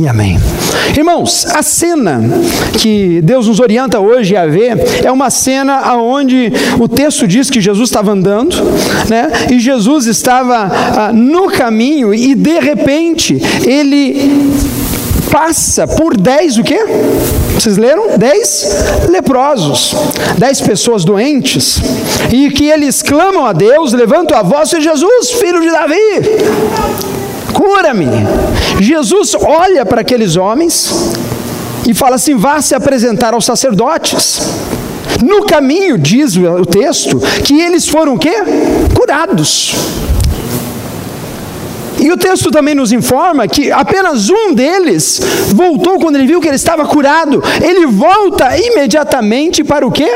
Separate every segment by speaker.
Speaker 1: E amém. Irmãos, a cena que Deus nos orienta hoje a ver é uma cena onde o texto diz que Jesus estava andando, né? E Jesus estava ah, no caminho e de repente ele passa por dez o quê? Vocês leram? Dez leprosos, dez pessoas doentes, e que eles clamam a Deus, levantam a voz, e Jesus, filho de Davi, cura-me. Jesus olha para aqueles homens e fala assim: vá se apresentar aos sacerdotes. No caminho, diz o texto, que eles foram o quê? Curados. E o texto também nos informa que apenas um deles voltou quando ele viu que ele estava curado. Ele volta imediatamente para o quê?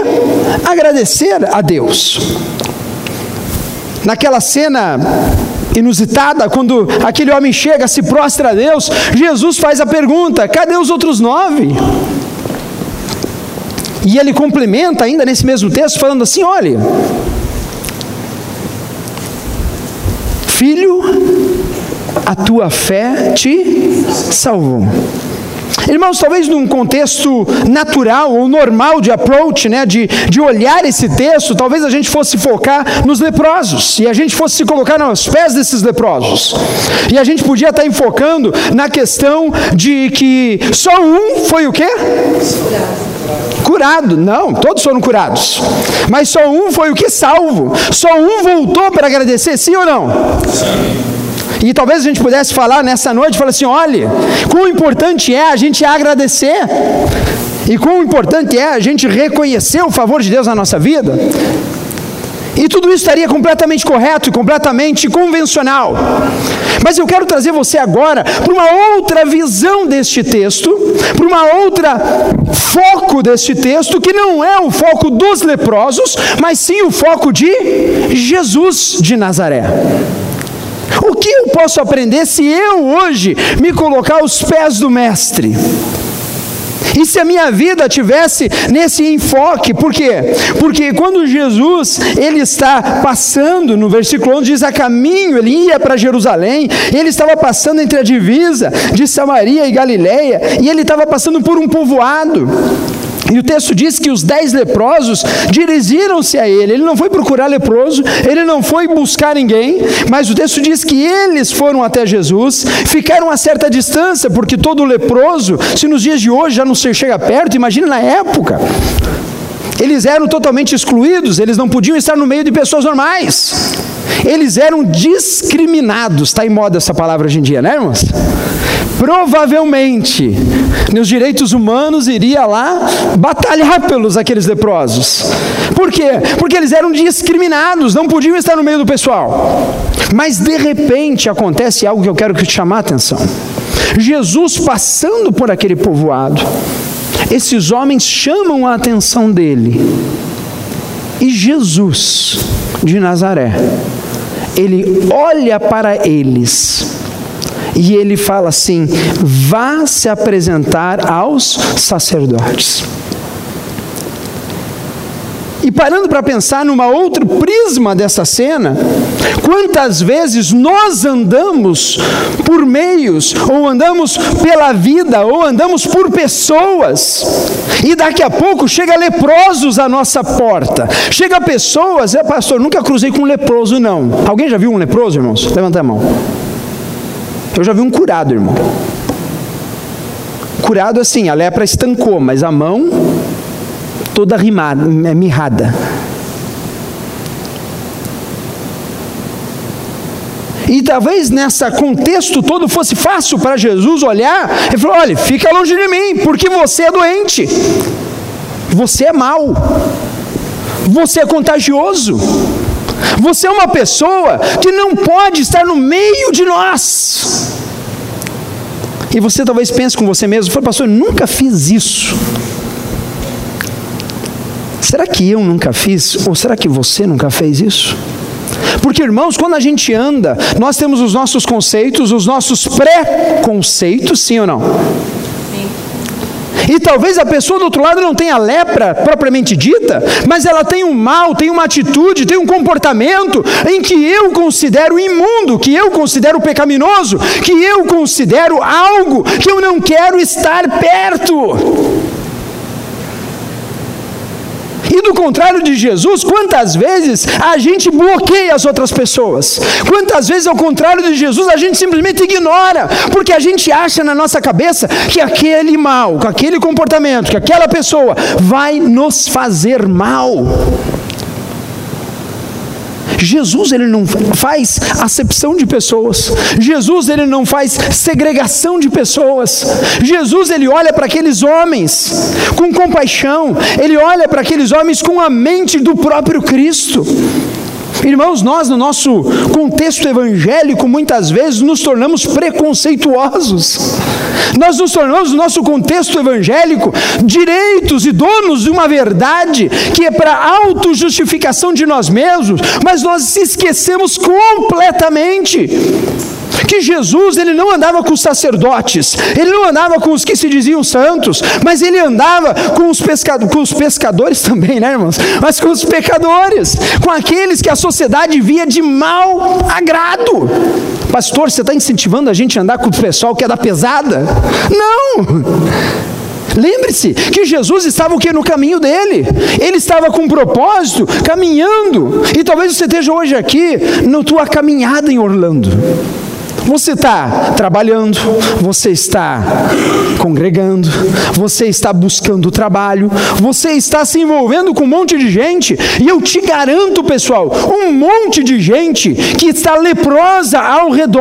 Speaker 1: Agradecer a Deus. Naquela cena inusitada, quando aquele homem chega, se prostra a Deus, Jesus faz a pergunta: cadê os outros nove? E ele complementa ainda nesse mesmo texto, falando assim: olha, filho, a tua fé te salvou. Irmãos, talvez num contexto natural ou normal de approach, né, de, de olhar esse texto, talvez a gente fosse focar nos leprosos e a gente fosse se colocar nos pés desses leprosos. E a gente podia estar enfocando na questão de que só um foi o quê? Curado, não, todos foram curados, mas só um foi o que salvo, só um voltou para agradecer, sim ou não? Sim. E talvez a gente pudesse falar nessa noite, falar assim, olha, quão importante é a gente agradecer. E quão importante é a gente reconhecer o favor de Deus na nossa vida. E tudo isso estaria completamente correto e completamente convencional. Mas eu quero trazer você agora para uma outra visão deste texto, para uma outra foco deste texto, que não é o foco dos leprosos, mas sim o foco de Jesus de Nazaré. O que eu posso aprender se eu hoje me colocar aos pés do Mestre? E se a minha vida tivesse nesse enfoque, por quê? Porque quando Jesus ele está passando, no versículo 11 diz a caminho, ele ia para Jerusalém, ele estava passando entre a divisa de Samaria e Galiléia, e ele estava passando por um povoado. E o texto diz que os dez leprosos dirigiram-se a ele. Ele não foi procurar leproso, ele não foi buscar ninguém, mas o texto diz que eles foram até Jesus, ficaram a certa distância, porque todo leproso, se nos dias de hoje já não se chega perto, imagina na época. Eles eram totalmente excluídos, eles não podiam estar no meio de pessoas normais. Eles eram discriminados, está em moda essa palavra hoje em dia, né, irmãos? Provavelmente, nos direitos humanos iria lá batalhar pelos aqueles leprosos. Por quê? Porque eles eram discriminados, não podiam estar no meio do pessoal. Mas de repente acontece algo que eu quero que te chamar a atenção. Jesus passando por aquele povoado, esses homens chamam a atenção dele. E Jesus de Nazaré, ele olha para eles e ele fala assim: vá se apresentar aos sacerdotes. E parando para pensar numa outra prisma dessa cena, quantas vezes nós andamos por meios, ou andamos pela vida, ou andamos por pessoas, e daqui a pouco chega leprosos à nossa porta, chega pessoas, é pastor, nunca cruzei com um leproso não. Alguém já viu um leproso, irmãos? Levanta a mão. Eu já vi um curado, irmão. Curado assim, a lepra estancou, mas a mão toda rimada, é mirrada. E talvez nessa contexto todo fosse fácil para Jesus olhar e falar: olha, fica longe de mim, porque você é doente, você é mau, você é contagioso. Você é uma pessoa que não pode estar no meio de nós. E você talvez pense com você mesmo: foi pastor, eu nunca fiz isso. Será que eu nunca fiz? Ou será que você nunca fez isso? Porque, irmãos, quando a gente anda, nós temos os nossos conceitos, os nossos pré-conceitos, sim ou não? E talvez a pessoa do outro lado não tenha lepra propriamente dita, mas ela tem um mal, tem uma atitude, tem um comportamento em que eu considero imundo, que eu considero pecaminoso, que eu considero algo que eu não quero estar perto. E do contrário de Jesus, quantas vezes a gente bloqueia as outras pessoas? Quantas vezes, ao contrário de Jesus, a gente simplesmente ignora, porque a gente acha na nossa cabeça que aquele mal, que aquele comportamento, que aquela pessoa vai nos fazer mal. Jesus ele não faz acepção de pessoas. Jesus ele não faz segregação de pessoas. Jesus ele olha para aqueles homens com compaixão. Ele olha para aqueles homens com a mente do próprio Cristo. Irmãos, nós no nosso contexto evangélico muitas vezes nos tornamos preconceituosos. Nós nos tornamos no nosso contexto evangélico direitos e donos de uma verdade que é para autojustificação de nós mesmos, mas nós esquecemos completamente que Jesus ele não andava com os sacerdotes, ele não andava com os que se diziam santos, mas ele andava com os, pescado, com os pescadores também, né, irmãos? Mas com os pecadores, com aqueles que a sociedade via de mau agrado. Pastor, você está incentivando a gente a andar com o pessoal que é da pesada? Não! Lembre-se que Jesus estava o que no caminho dele. Ele estava com um propósito, caminhando. E talvez você esteja hoje aqui na tua caminhada em Orlando. Você está trabalhando, você está congregando, você está buscando trabalho, você está se envolvendo com um monte de gente, e eu te garanto, pessoal, um monte de gente que está leprosa ao redor,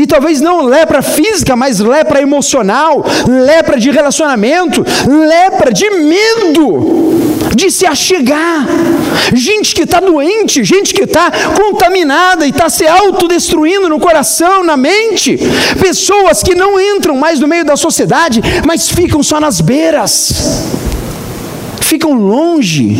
Speaker 1: e talvez não lepra física, mas lepra emocional, lepra de relacionamento, lepra de medo de se achegar. Gente que está doente, gente que está contaminada e está se autodestruindo no coração, na mente. Pessoas que não entram mais no meio da sociedade, mas ficam só nas beiras, ficam longe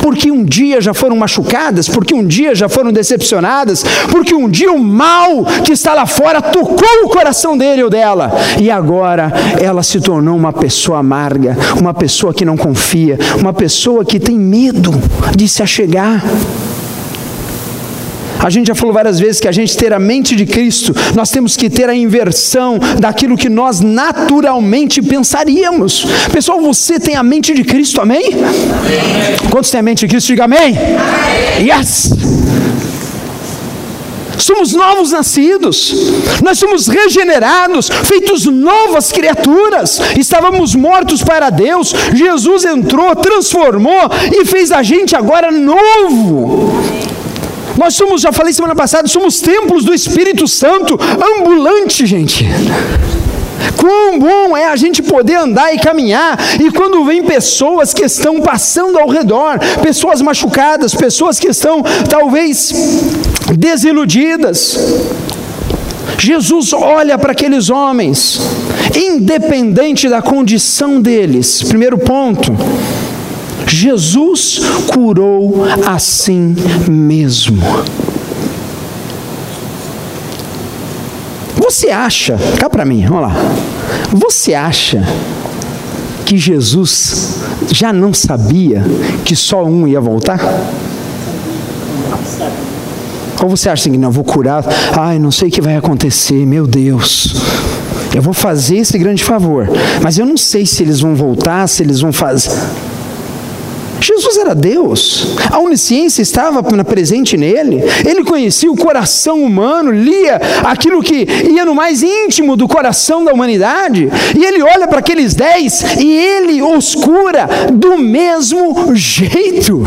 Speaker 1: porque um dia já foram machucadas, porque um dia já foram decepcionadas, porque um dia o mal que está lá fora tocou o coração dele ou dela, e agora ela se tornou uma pessoa amarga, uma pessoa que não confia, uma pessoa que tem medo de se achegar. A gente já falou várias vezes que a gente ter a mente de Cristo, nós temos que ter a inversão daquilo que nós naturalmente pensaríamos. Pessoal, você tem a mente de Cristo, amém? amém. Quantos têm a mente de Cristo? Diga amém. amém. Yes! somos novos nascidos, nós somos regenerados, feitos novas criaturas, estávamos mortos para Deus, Jesus entrou, transformou e fez a gente agora novo. Nós somos, já falei semana passada, somos templos do Espírito Santo, ambulante, gente. Quão bom é a gente poder andar e caminhar, e quando vem pessoas que estão passando ao redor, pessoas machucadas, pessoas que estão talvez desiludidas. Jesus olha para aqueles homens, independente da condição deles. Primeiro ponto, Jesus curou assim mesmo. Você acha, cá para mim, vamos lá. Você acha que Jesus já não sabia que só um ia voltar? Ou você acha assim, não, vou curar, ai, não sei o que vai acontecer, meu Deus. Eu vou fazer esse grande favor, mas eu não sei se eles vão voltar, se eles vão fazer. Jesus era Deus, a onisciência estava presente nele, ele conhecia o coração humano, lia aquilo que ia no mais íntimo do coração da humanidade, e ele olha para aqueles dez e ele os cura do mesmo jeito.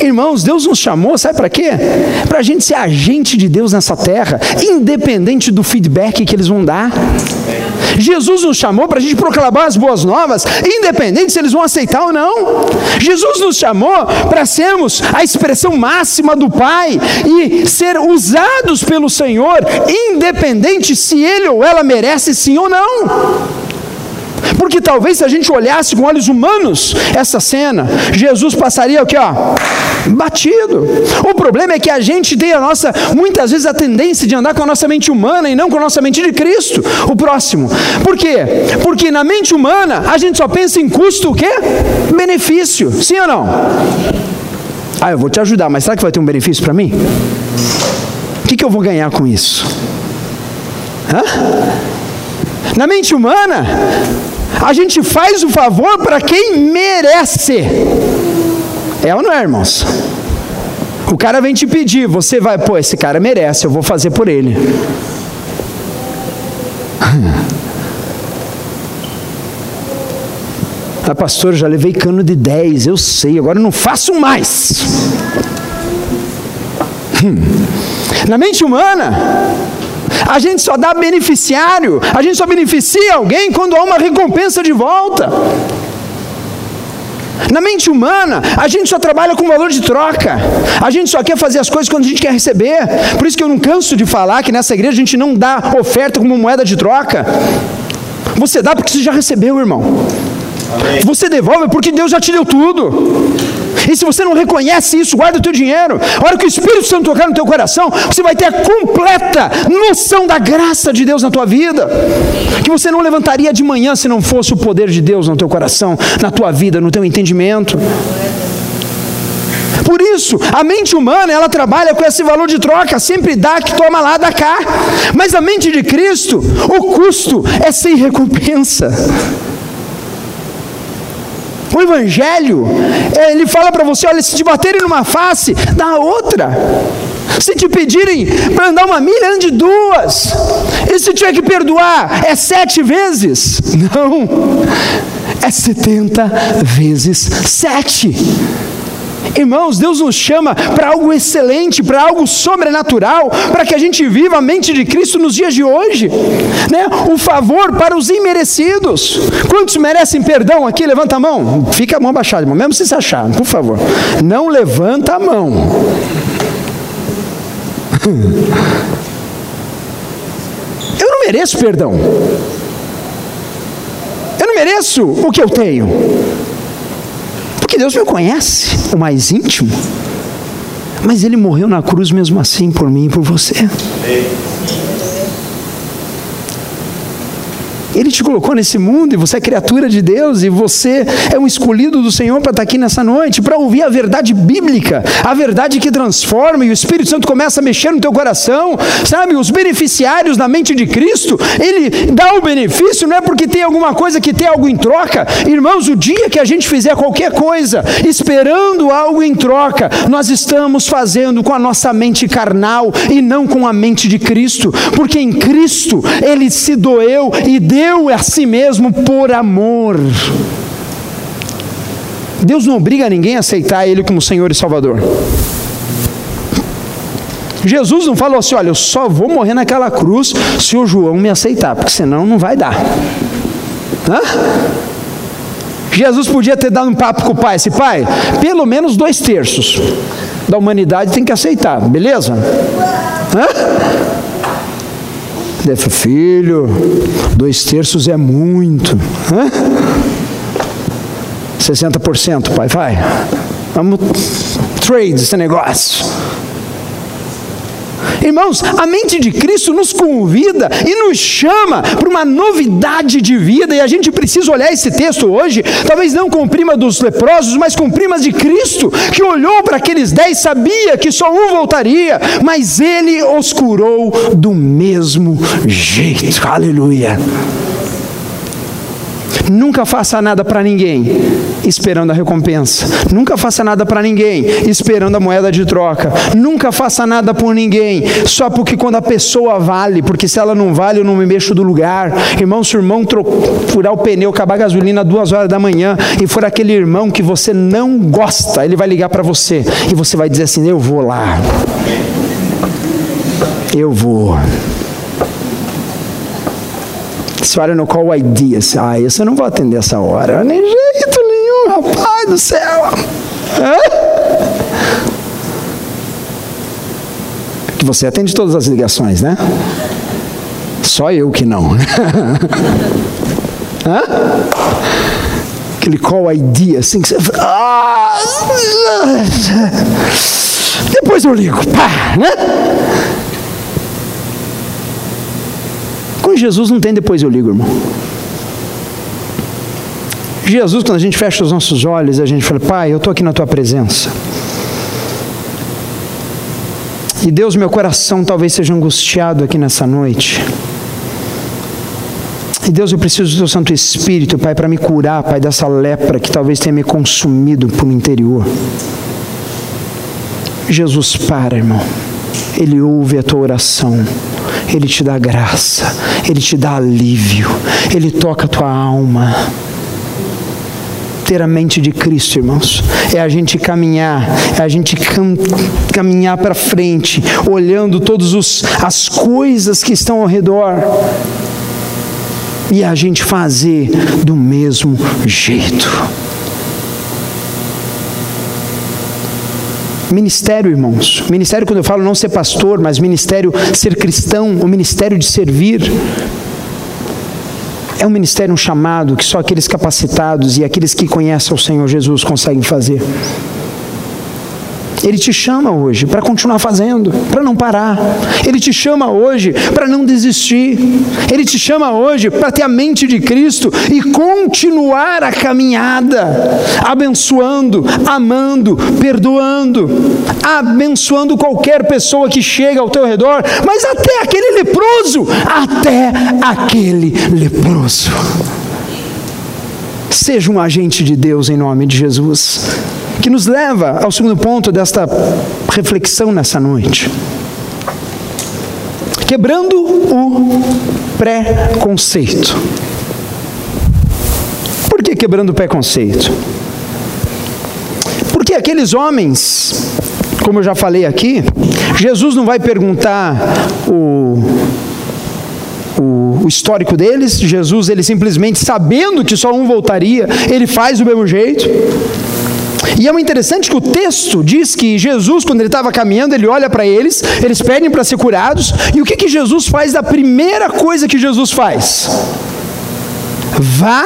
Speaker 1: Irmãos, Deus nos chamou, sabe para quê? Para a gente ser agente de Deus nessa terra, independente do feedback que eles vão dar. Jesus nos chamou para a gente proclamar as boas novas, independente se eles vão aceitar ou não. Jesus nos chamou para sermos a expressão máxima do Pai e ser usados pelo Senhor, independente se ele ou ela merece sim ou não. Porque talvez se a gente olhasse com olhos humanos essa cena, Jesus passaria o que, ó? Batido. O problema é que a gente tem a nossa, muitas vezes, a tendência de andar com a nossa mente humana e não com a nossa mente de Cristo. O próximo. Por quê? Porque na mente humana a gente só pensa em custo o quê? Benefício. Sim ou não? Ah, eu vou te ajudar, mas será que vai ter um benefício para mim? O que, que eu vou ganhar com isso? Hã? Na mente humana, a gente faz o favor para quem merece. É ou não é, irmãos? O cara vem te pedir, você vai, pô, esse cara merece, eu vou fazer por ele. Ah, pastor, já levei cano de 10, eu sei, agora não faço mais. Hum. Na mente humana, a gente só dá beneficiário, a gente só beneficia alguém quando há uma recompensa de volta. Na mente humana, a gente só trabalha com valor de troca. A gente só quer fazer as coisas quando a gente quer receber. Por isso que eu não canso de falar que nessa igreja a gente não dá oferta como moeda de troca. Você dá porque você já recebeu, irmão. Você devolve porque Deus já te deu tudo. E se você não reconhece isso, guarda o teu dinheiro. A hora que o Espírito Santo tocar no teu coração, você vai ter a completa noção da graça de Deus na tua vida. Que você não levantaria de manhã se não fosse o poder de Deus no teu coração, na tua vida, no teu entendimento. Por isso, a mente humana, ela trabalha com esse valor de troca, sempre dá que toma lá, dá cá. Mas a mente de Cristo, o custo é sem recompensa. O Evangelho, ele fala para você: olha, se te baterem numa face, dá a outra. Se te pedirem para andar uma milha, ande duas. E se tiver que perdoar, é sete vezes? Não, é setenta vezes sete. Irmãos, Deus nos chama para algo excelente, para algo sobrenatural, para que a gente viva a mente de Cristo nos dias de hoje. Né? O favor para os imerecidos. Quantos merecem perdão aqui? Levanta a mão. Fica a mão abaixada, irmão. mesmo se se achar, por favor. Não levanta a mão. Eu não mereço perdão. Eu não mereço o que eu tenho. Porque Deus me conhece, o mais íntimo. Mas Ele morreu na cruz mesmo assim por mim e por você. Ele te colocou nesse mundo e você é criatura de Deus e você é um escolhido do Senhor para estar aqui nessa noite, para ouvir a verdade bíblica, a verdade que transforma e o Espírito Santo começa a mexer no teu coração, sabe? Os beneficiários da mente de Cristo, ele dá o benefício, não é porque tem alguma coisa que tem algo em troca. Irmãos, o dia que a gente fizer qualquer coisa esperando algo em troca, nós estamos fazendo com a nossa mente carnal e não com a mente de Cristo, porque em Cristo ele se doeu e deu deu a si mesmo por amor. Deus não obriga ninguém a aceitar Ele como Senhor e Salvador. Jesus não falou assim: olha, eu só vou morrer naquela cruz se o João me aceitar, porque senão não vai dar. Hã? Jesus podia ter dado um papo com o pai, esse pai, pelo menos dois terços da humanidade tem que aceitar, beleza? Hã? Filho, dois terços é muito. Hã? 60%, pai, vai. Vamos trade esse negócio. Irmãos, a mente de Cristo nos convida e nos chama para uma novidade de vida, e a gente precisa olhar esse texto hoje, talvez não com prima dos leprosos, mas com primas de Cristo, que olhou para aqueles dez, sabia que só um voltaria, mas ele os curou do mesmo jeito. Aleluia. Nunca faça nada para ninguém esperando a recompensa. Nunca faça nada para ninguém esperando a moeda de troca. Nunca faça nada por ninguém só porque quando a pessoa vale, porque se ela não vale eu não me mexo do lugar. Irmão, se o irmão furar o pneu, acabar a gasolina duas horas da manhã e for aquele irmão que você não gosta, ele vai ligar para você e você vai dizer assim: Eu vou lá. Eu vou. Senhora, no call ideas. Ah, isso eu não vou atender essa hora. Nem jeito nenhum, rapaz do céu. Que você atende todas as ligações, né? Só eu que não. Hã? Aquele call ID, assim que você. Ah, depois eu ligo, pá, né? Com Jesus não tem depois eu ligo, irmão. Jesus, quando a gente fecha os nossos olhos, a gente fala, Pai, eu estou aqui na tua presença. E Deus, meu coração talvez seja angustiado aqui nessa noite. E Deus, eu preciso do teu Santo Espírito, Pai, para me curar, Pai, dessa lepra que talvez tenha me consumido por interior. Jesus, para, irmão. Ele ouve a tua oração. Ele te dá graça, Ele te dá alívio, Ele toca a tua alma ter a mente de Cristo, irmãos. É a gente caminhar, é a gente cam caminhar para frente, olhando todas as coisas que estão ao redor. E a gente fazer do mesmo jeito. Ministério, irmãos. Ministério, quando eu falo não ser pastor, mas ministério ser cristão, o ministério de servir. É um ministério, um chamado que só aqueles capacitados e aqueles que conhecem o Senhor Jesus conseguem fazer. Ele te chama hoje para continuar fazendo, para não parar. Ele te chama hoje para não desistir. Ele te chama hoje para ter a mente de Cristo e continuar a caminhada, abençoando, amando, perdoando, abençoando qualquer pessoa que chega ao teu redor, mas até aquele leproso, até aquele leproso. Seja um agente de Deus em nome de Jesus que nos leva ao segundo ponto desta reflexão nessa noite. Quebrando o preconceito. Por que quebrando o preconceito? Porque aqueles homens, como eu já falei aqui, Jesus não vai perguntar o o, histórico deles. Jesus, ele simplesmente sabendo que só um voltaria, ele faz do mesmo jeito. E é interessante que o texto diz que Jesus, quando ele estava caminhando, ele olha para eles, eles pedem para ser curados, e o que, que Jesus faz da primeira coisa que Jesus faz? Vá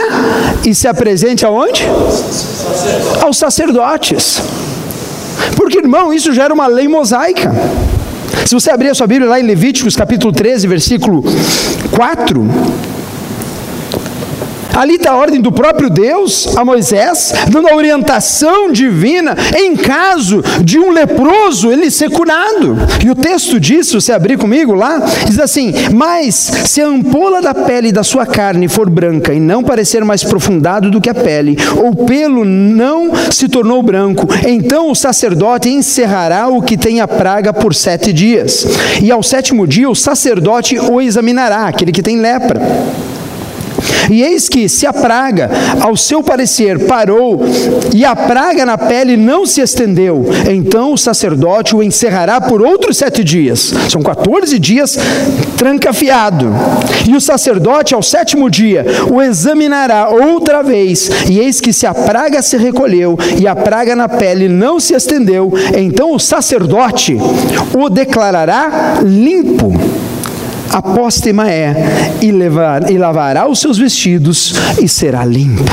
Speaker 1: e se apresente aonde? Aos sacerdotes. Porque, irmão, isso já era uma lei mosaica. Se você abrir a sua Bíblia lá em Levíticos capítulo 13, versículo 4, Ali está a ordem do próprio Deus a Moisés, dando a orientação divina em caso de um leproso ele ser curado. E o texto diz, se você abrir comigo lá, diz assim: Mas se a ampola da pele da sua carne for branca e não parecer mais profundado do que a pele, ou pelo não se tornou branco, então o sacerdote encerrará o que tem a praga por sete dias. E ao sétimo dia o sacerdote o examinará, aquele que tem lepra. E eis que, se a praga, ao seu parecer, parou e a praga na pele não se estendeu, então o sacerdote o encerrará por outros sete dias. São 14 dias trancafiado. E o sacerdote, ao sétimo dia, o examinará outra vez. E eis que, se a praga se recolheu e a praga na pele não se estendeu, então o sacerdote o declarará limpo apóstema é, e, levar, e lavará os seus vestidos e será limpo.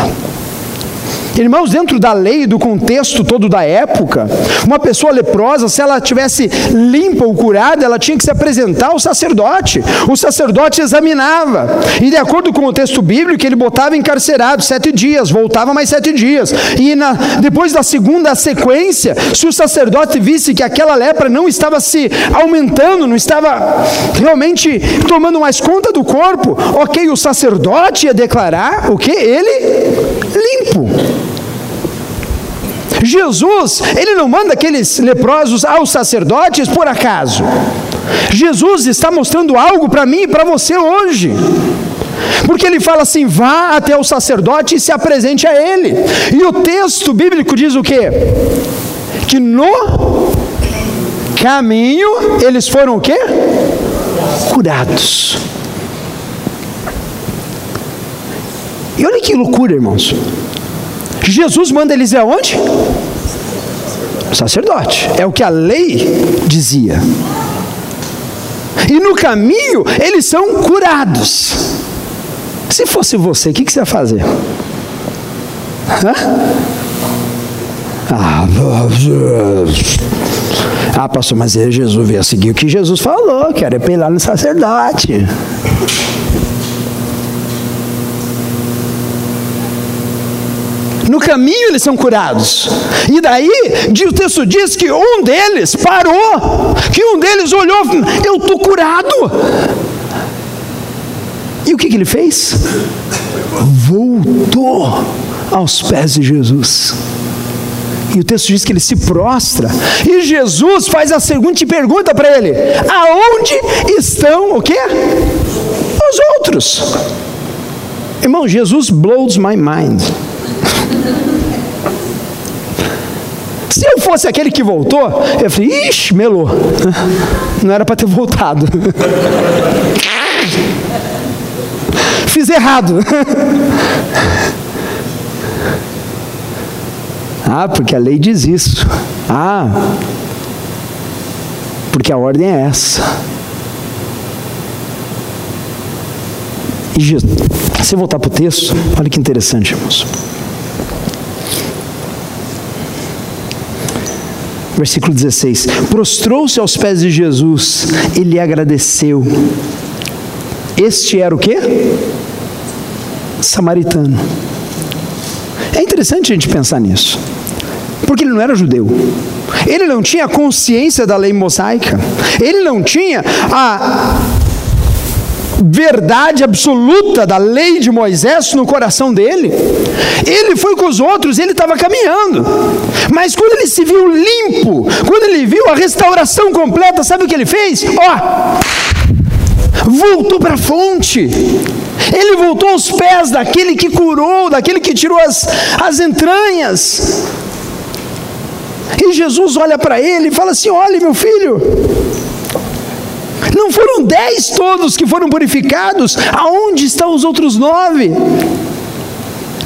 Speaker 1: Irmãos, dentro da lei, do contexto todo da época, uma pessoa leprosa, se ela tivesse limpa ou curada, ela tinha que se apresentar ao sacerdote. O sacerdote examinava, e de acordo com o texto bíblico, ele botava encarcerado sete dias, voltava mais sete dias. E na, depois da segunda sequência, se o sacerdote visse que aquela lepra não estava se aumentando, não estava realmente tomando mais conta do corpo, ok, o sacerdote ia declarar o que? Ele limpo. Jesus, ele não manda aqueles leprosos aos sacerdotes por acaso. Jesus está mostrando algo para mim e para você hoje. Porque ele fala assim: vá até o sacerdote e se apresente a ele. E o texto bíblico diz o quê? Que no caminho eles foram o quê? Curados. E olha que loucura, irmãos. Jesus manda eles ir aonde? Sacerdote. É o que a lei dizia. E no caminho eles são curados. Se fosse você, o que, que você ia fazer? Hã? Ah, ah, pastor, mas Jesus veio seguir o que Jesus falou, que era apelar no sacerdote. No caminho eles são curados. E daí, o texto diz que um deles parou, que um deles olhou, eu estou curado. E o que, que ele fez? Voltou aos pés de Jesus. E o texto diz que ele se prostra. E Jesus faz a seguinte pergunta para ele: Aonde estão o quê? Os outros. Irmão, Jesus blows my mind. Se eu fosse aquele que voltou, eu falei, ixi, melou. Não era para ter voltado. Fiz errado. Ah, porque a lei diz isso. Ah, porque a ordem é essa. E Jesus, se voltar para o texto, olha que interessante, irmãos. Versículo 16: Prostrou-se aos pés de Jesus e lhe agradeceu. Este era o que? Samaritano. É interessante a gente pensar nisso, porque ele não era judeu, ele não tinha consciência da lei mosaica, ele não tinha a verdade absoluta da lei de Moisés no coração dele. Ele foi com os outros, ele estava caminhando. Mas quando ele se viu limpo, quando ele viu a restauração completa, sabe o que ele fez? Ó, voltou para a fonte. Ele voltou aos pés daquele que curou, daquele que tirou as, as entranhas. E Jesus olha para ele e fala assim: Olha, meu filho, não foram dez todos que foram purificados? Aonde estão os outros nove?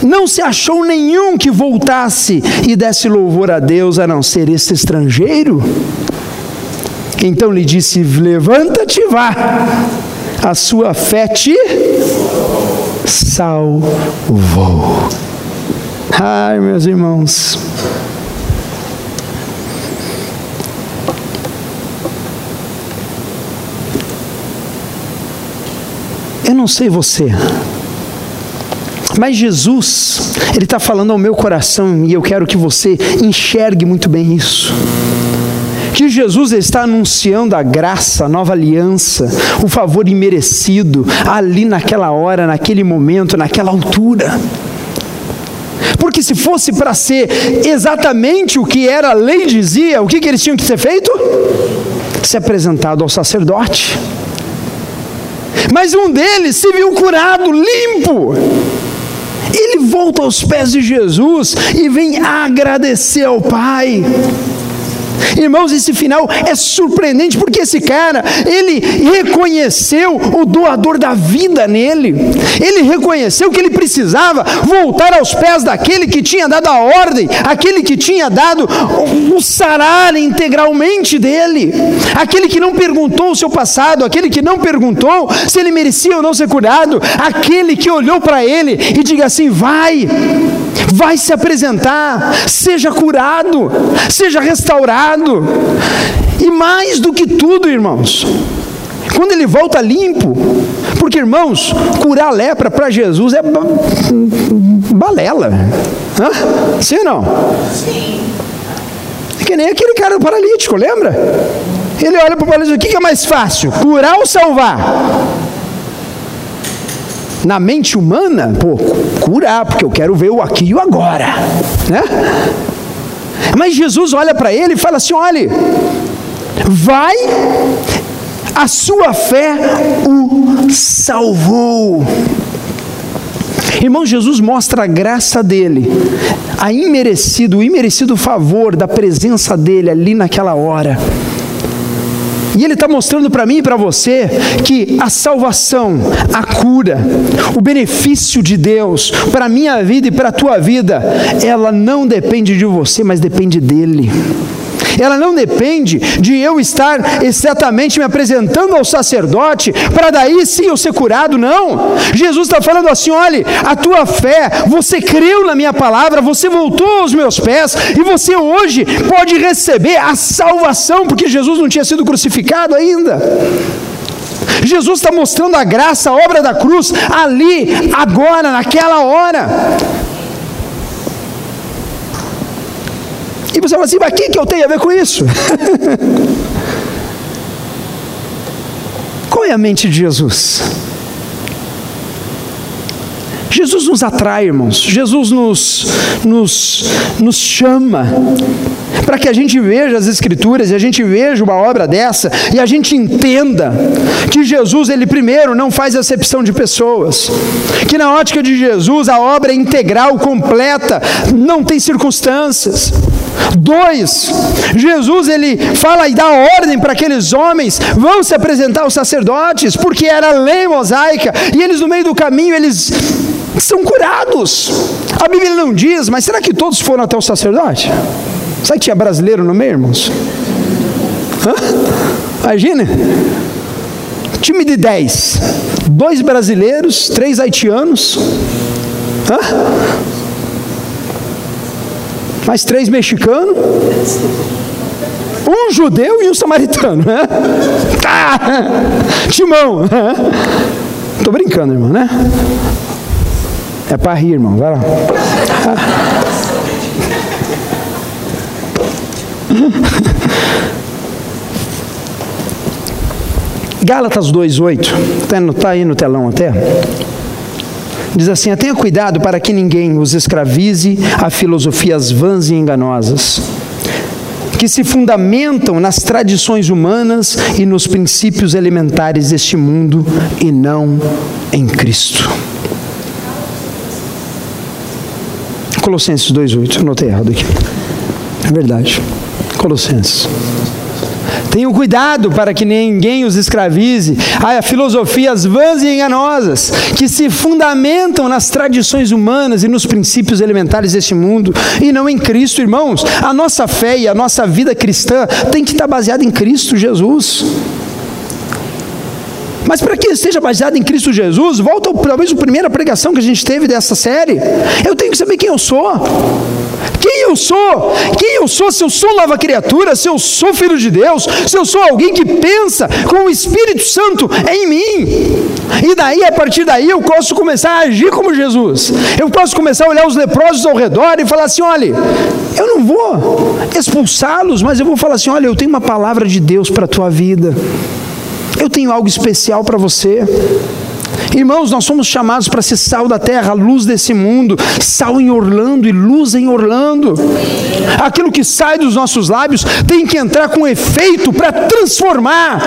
Speaker 1: Não se achou nenhum que voltasse e desse louvor a Deus a não ser esse estrangeiro? Então lhe disse: Levanta-te e vá, a sua fé te salvou. Ai, meus irmãos. Eu não sei você, mas Jesus, Ele está falando ao meu coração e eu quero que você enxergue muito bem isso que Jesus está anunciando a graça, a nova aliança, o favor imerecido, ali naquela hora, naquele momento, naquela altura. Porque se fosse para ser exatamente o que era a lei dizia, o que, que eles tinham que ser feito? Se apresentado ao sacerdote. Mas um deles se viu curado, limpo. Ele volta aos pés de Jesus e vem agradecer ao Pai. Irmãos, esse final é surpreendente porque esse cara, ele reconheceu o doador da vida nele. Ele reconheceu que ele precisava voltar aos pés daquele que tinha dado a ordem, aquele que tinha dado o sarar integralmente dele, aquele que não perguntou o seu passado, aquele que não perguntou se ele merecia ou não ser curado, aquele que olhou para ele e diga assim: vai, vai se apresentar, seja curado, seja restaurado curado. E mais do que tudo, irmãos, quando ele volta limpo, porque irmãos, curar a lepra para Jesus é balela. Hã? Sim ou não? Sim. É que nem aquele cara paralítico, lembra? Ele olha para o paralítico, o que é mais fácil? Curar ou salvar? Na mente humana, pô, curar, porque eu quero ver o aqui e o agora, né? Mas Jesus olha para ele e fala assim: olhe, vai, a sua fé o salvou. Irmão, Jesus mostra a graça dele, a imerecido, o imerecido favor da presença dele ali naquela hora. E Ele está mostrando para mim e para você que a salvação, a cura, o benefício de Deus para a minha vida e para a tua vida, ela não depende de você, mas depende dEle. Ela não depende de eu estar exatamente me apresentando ao sacerdote para daí sim eu ser curado, não. Jesus está falando assim: olhe, a tua fé, você creu na minha palavra, você voltou aos meus pés e você hoje pode receber a salvação, porque Jesus não tinha sido crucificado ainda. Jesus está mostrando a graça, a obra da cruz, ali, agora, naquela hora. E você fala assim, mas o que, que eu tenho a ver com isso? Qual é a mente de Jesus? Jesus nos atrai, irmãos. Jesus nos, nos, nos chama para que a gente veja as Escrituras e a gente veja uma obra dessa e a gente entenda que Jesus, ele primeiro não faz acepção de pessoas, que na ótica de Jesus a obra é integral, completa, não tem circunstâncias. Dois, Jesus ele fala e dá ordem para aqueles homens vão se apresentar aos sacerdotes, porque era a lei mosaica, e eles no meio do caminho eles são curados. A Bíblia não diz, mas será que todos foram até o sacerdote? Será que tinha brasileiro no meio, irmãos? Hã? Imagina. Time de 10. Dois brasileiros, três haitianos. Hã? Mais três mexicanos. Um judeu e um samaritano. Né? Tá. Timão. Estou brincando, irmão, né? É para rir, irmão. Vai lá. Gálatas 2,8, está tá aí no telão até. Diz assim: tenha cuidado para que ninguém os escravize a filosofias vãs e enganosas, que se fundamentam nas tradições humanas e nos princípios elementares deste mundo e não em Cristo. Colossenses 2,8, anotei errado aqui. É verdade. Colossenses. Tenham cuidado para que ninguém os escravize a filosofias vãs e enganosas, que se fundamentam nas tradições humanas e nos princípios elementares deste mundo, e não em Cristo, irmãos. A nossa fé e a nossa vida cristã tem que estar baseada em Cristo Jesus. Mas para que esteja baseado em Cristo Jesus, volta talvez a primeira pregação que a gente teve dessa série. Eu tenho que saber quem eu sou. Quem eu sou? Quem eu sou? Se eu sou nova criatura, se eu sou filho de Deus, se eu sou alguém que pensa com o Espírito Santo em mim. E daí, a partir daí, eu posso começar a agir como Jesus. Eu posso começar a olhar os leprosos ao redor e falar assim: olha, eu não vou expulsá-los, mas eu vou falar assim: olha, eu tenho uma palavra de Deus para a tua vida. Eu tenho algo especial para você. Irmãos, nós somos chamados para ser sal da terra, luz desse mundo, sal em Orlando e luz em Orlando. Aquilo que sai dos nossos lábios tem que entrar com efeito para transformar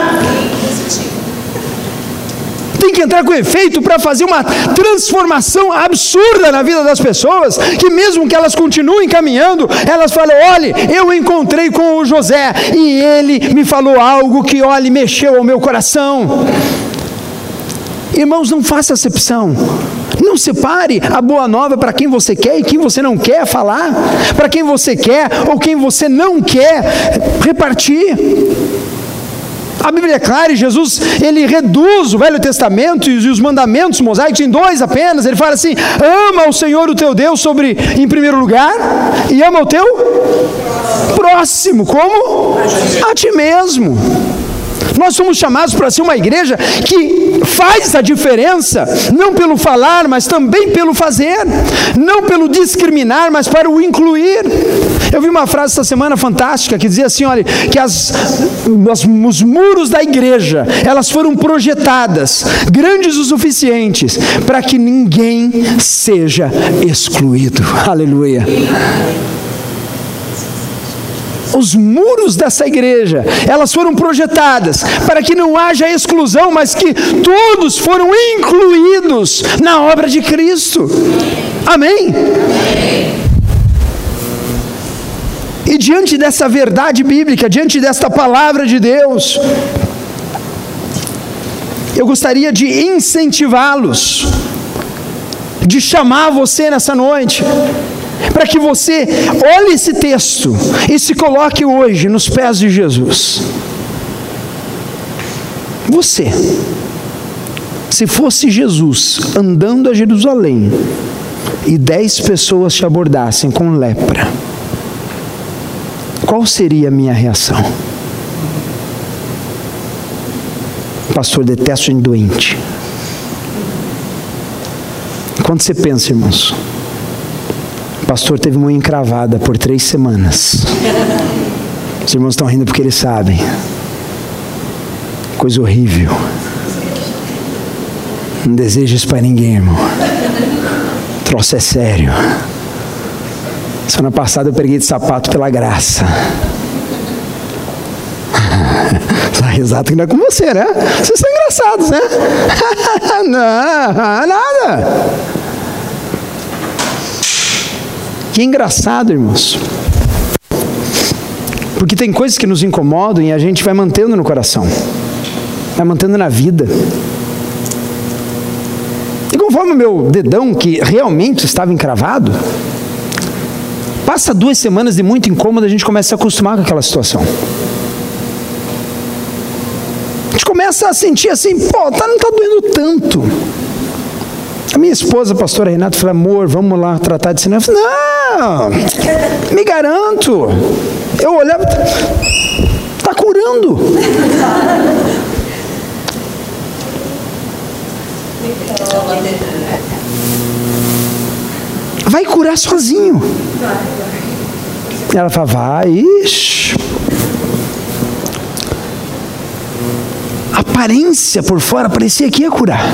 Speaker 1: tem que entrar com efeito para fazer uma transformação absurda na vida das pessoas, que mesmo que elas continuem caminhando, elas falam: olhe, eu encontrei com o José e ele me falou algo que, olhe, mexeu ao meu coração. Irmãos, não faça acepção. Não separe a boa nova para quem você quer e quem você não quer falar, para quem você quer ou quem você não quer repartir. A Bíblia é clara e Jesus ele reduz o Velho Testamento e os mandamentos mosaicos em dois apenas. Ele fala assim: ama o Senhor o teu Deus sobre em primeiro lugar e ama o teu próximo como a ti mesmo. Nós somos chamados para ser uma igreja que faz a diferença, não pelo falar, mas também pelo fazer, não pelo discriminar, mas para o incluir. Eu vi uma frase essa semana fantástica que dizia assim: olha, que as, as, os muros da igreja elas foram projetadas grandes o suficientes para que ninguém seja excluído. Aleluia os muros dessa igreja, elas foram projetadas para que não haja exclusão, mas que todos foram incluídos na obra de Cristo. Amém? E diante dessa verdade bíblica, diante desta palavra de Deus, eu gostaria de incentivá-los, de chamar você nessa noite para que você olhe esse texto e se coloque hoje nos pés de Jesus. Você, se fosse Jesus andando a Jerusalém e dez pessoas te abordassem com lepra, qual seria a minha reação? Pastor, detesto em doente. Quando você pensa, irmãos, o pastor teve uma encravada por três semanas. Os irmãos estão rindo porque eles sabem. Coisa horrível. Não desejo isso para ninguém, irmão. O troço é sério. Semana passada eu preguei de sapato pela graça. Essa risada que não é com você, né? Vocês são engraçados, né? não, nada. Que engraçado, irmãos. Porque tem coisas que nos incomodam e a gente vai mantendo no coração, vai mantendo na vida. E conforme o meu dedão, que realmente estava encravado, passa duas semanas de muito incômodo, a gente começa a se acostumar com aquela situação começa a sentir assim, pô, tá, não está doendo tanto. A minha esposa, a pastora Renata, falou, amor, vamos lá tratar de cinema. Eu falei, não, me garanto. Eu olhava, está curando. Vai curar sozinho. Ela fala, vai, ixi. aparência por fora parecia que ia curar.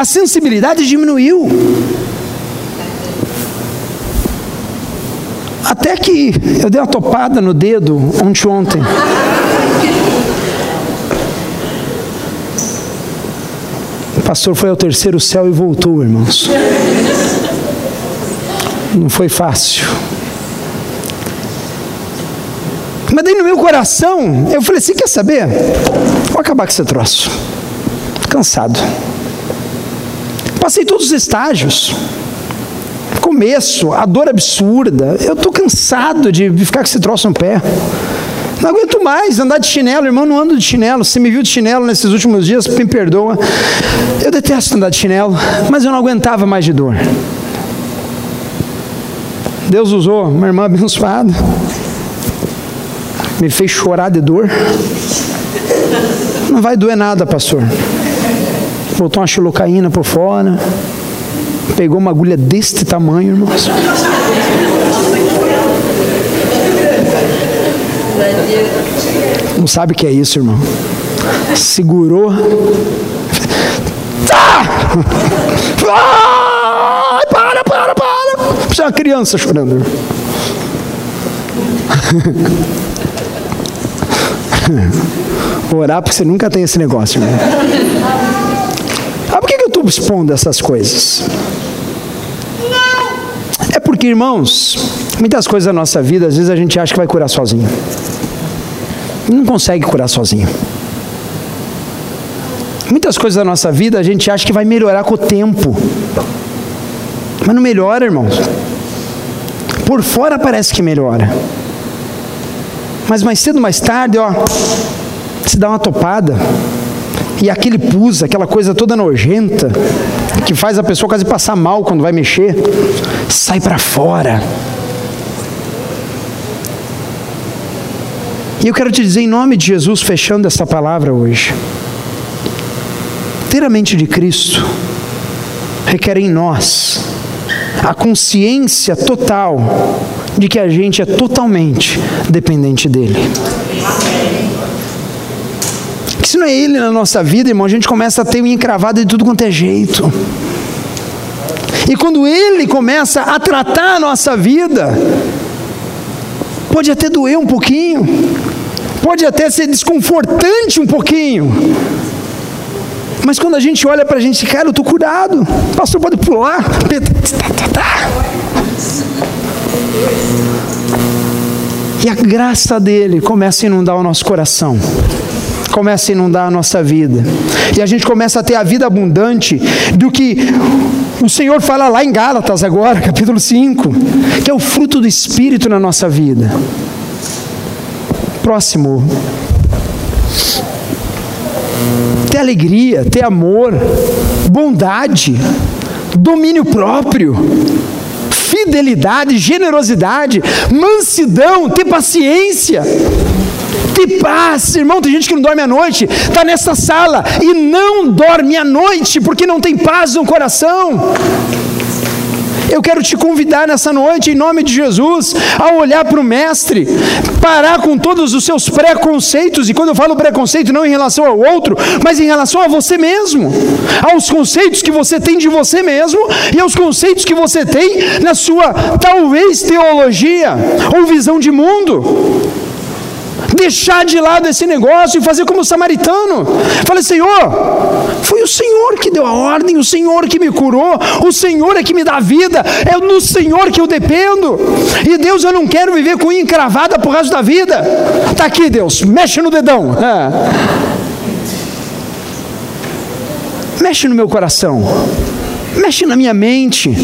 Speaker 1: A sensibilidade diminuiu. Até que eu dei uma topada no dedo ontem ontem. O pastor foi ao terceiro céu e voltou, irmãos. Não foi fácil. Mas daí no meu coração, eu falei assim: quer saber? Vou acabar com esse troço. Estou cansado. Passei todos os estágios. Começo, a dor absurda. Eu estou cansado de ficar com esse troço no pé. Não aguento mais andar de chinelo, irmão, não ando de chinelo. Você me viu de chinelo nesses últimos dias, me perdoa. Eu detesto andar de chinelo, mas eu não aguentava mais de dor. Deus usou uma irmã abençoada me fez chorar de dor. Não vai doer nada, pastor. Botou uma xilocaína por fora. Pegou uma agulha deste tamanho, irmãos. Não sabe o que é isso, irmão. Segurou. Tá! Ah, para, para, para! É uma criança chorando. Orar porque você nunca tem esse negócio, irmão. Ah, por que eu estou expondo essas coisas? É porque, irmãos, muitas coisas da nossa vida, às vezes a gente acha que vai curar sozinho. Não consegue curar sozinho. Muitas coisas da nossa vida a gente acha que vai melhorar com o tempo. Mas não melhora, irmãos. Por fora parece que melhora. Mas mais cedo, mais tarde, ó, se dá uma topada. E aquele pus, aquela coisa toda nojenta, que faz a pessoa quase passar mal quando vai mexer, sai para fora. E eu quero te dizer em nome de Jesus, fechando essa palavra hoje. Ter a mente de Cristo requer em nós a consciência total de que a gente é totalmente dependente dele. Que se não é ele na nossa vida, irmão, a gente começa a ter um encravado de tudo quanto é jeito. E quando ele começa a tratar a nossa vida, pode até doer um pouquinho, pode até ser desconfortante um pouquinho, mas quando a gente olha para a gente, cara, eu estou curado. O pastor pode pular. E a graça dele começa a inundar o nosso coração. Começa a inundar a nossa vida. E a gente começa a ter a vida abundante do que o Senhor fala lá em Gálatas agora, capítulo 5, que é o fruto do Espírito na nossa vida. Próximo. Ter alegria, ter amor, bondade, domínio próprio fidelidade, generosidade, mansidão, ter paciência ter paz. Irmão, tem gente que não dorme à noite, está nessa sala e não dorme à noite porque não tem paz no coração. Eu quero te convidar nessa noite, em nome de Jesus, a olhar para o Mestre, parar com todos os seus preconceitos, e quando eu falo preconceito, não em relação ao outro, mas em relação a você mesmo, aos conceitos que você tem de você mesmo e aos conceitos que você tem na sua, talvez, teologia ou visão de mundo deixar de lado esse negócio e fazer como o samaritano. Falei, Senhor, foi o Senhor que deu a ordem, o Senhor que me curou, o Senhor é que me dá vida, é no Senhor que eu dependo. E Deus, eu não quero viver com encravada por resto da vida. Está aqui, Deus, mexe no dedão. É. Mexe no meu coração, mexe na minha mente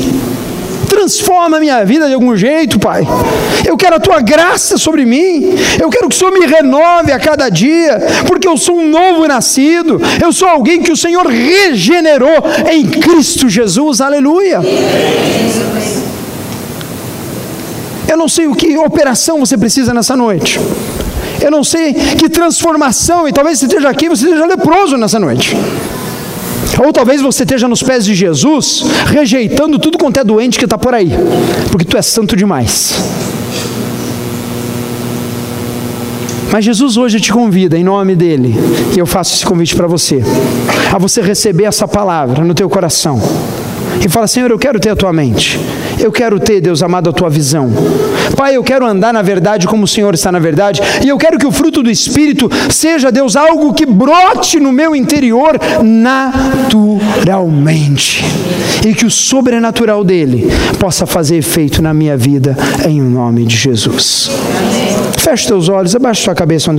Speaker 1: transforma a minha vida de algum jeito, Pai. Eu quero a tua graça sobre mim. Eu quero que o Senhor me renove a cada dia, porque eu sou um novo nascido. Eu sou alguém que o Senhor regenerou em Cristo Jesus. Aleluia. Eu não sei o que operação você precisa nessa noite. Eu não sei que transformação, e talvez você esteja aqui, você esteja leproso nessa noite. Ou talvez você esteja nos pés de Jesus, rejeitando tudo quanto é doente que está por aí, porque tu é santo demais. Mas Jesus hoje te convida, em nome dele, e eu faço esse convite para você, a você receber essa palavra no teu coração e fala: Senhor, eu quero ter a tua mente. Eu quero ter, Deus amado, a tua visão. Pai, eu quero andar na verdade como o Senhor está na verdade. E eu quero que o fruto do Espírito seja, Deus, algo que brote no meu interior naturalmente. E que o sobrenatural dele possa fazer efeito na minha vida, em nome de Jesus. Feche teus olhos, abaixa tua cabeça.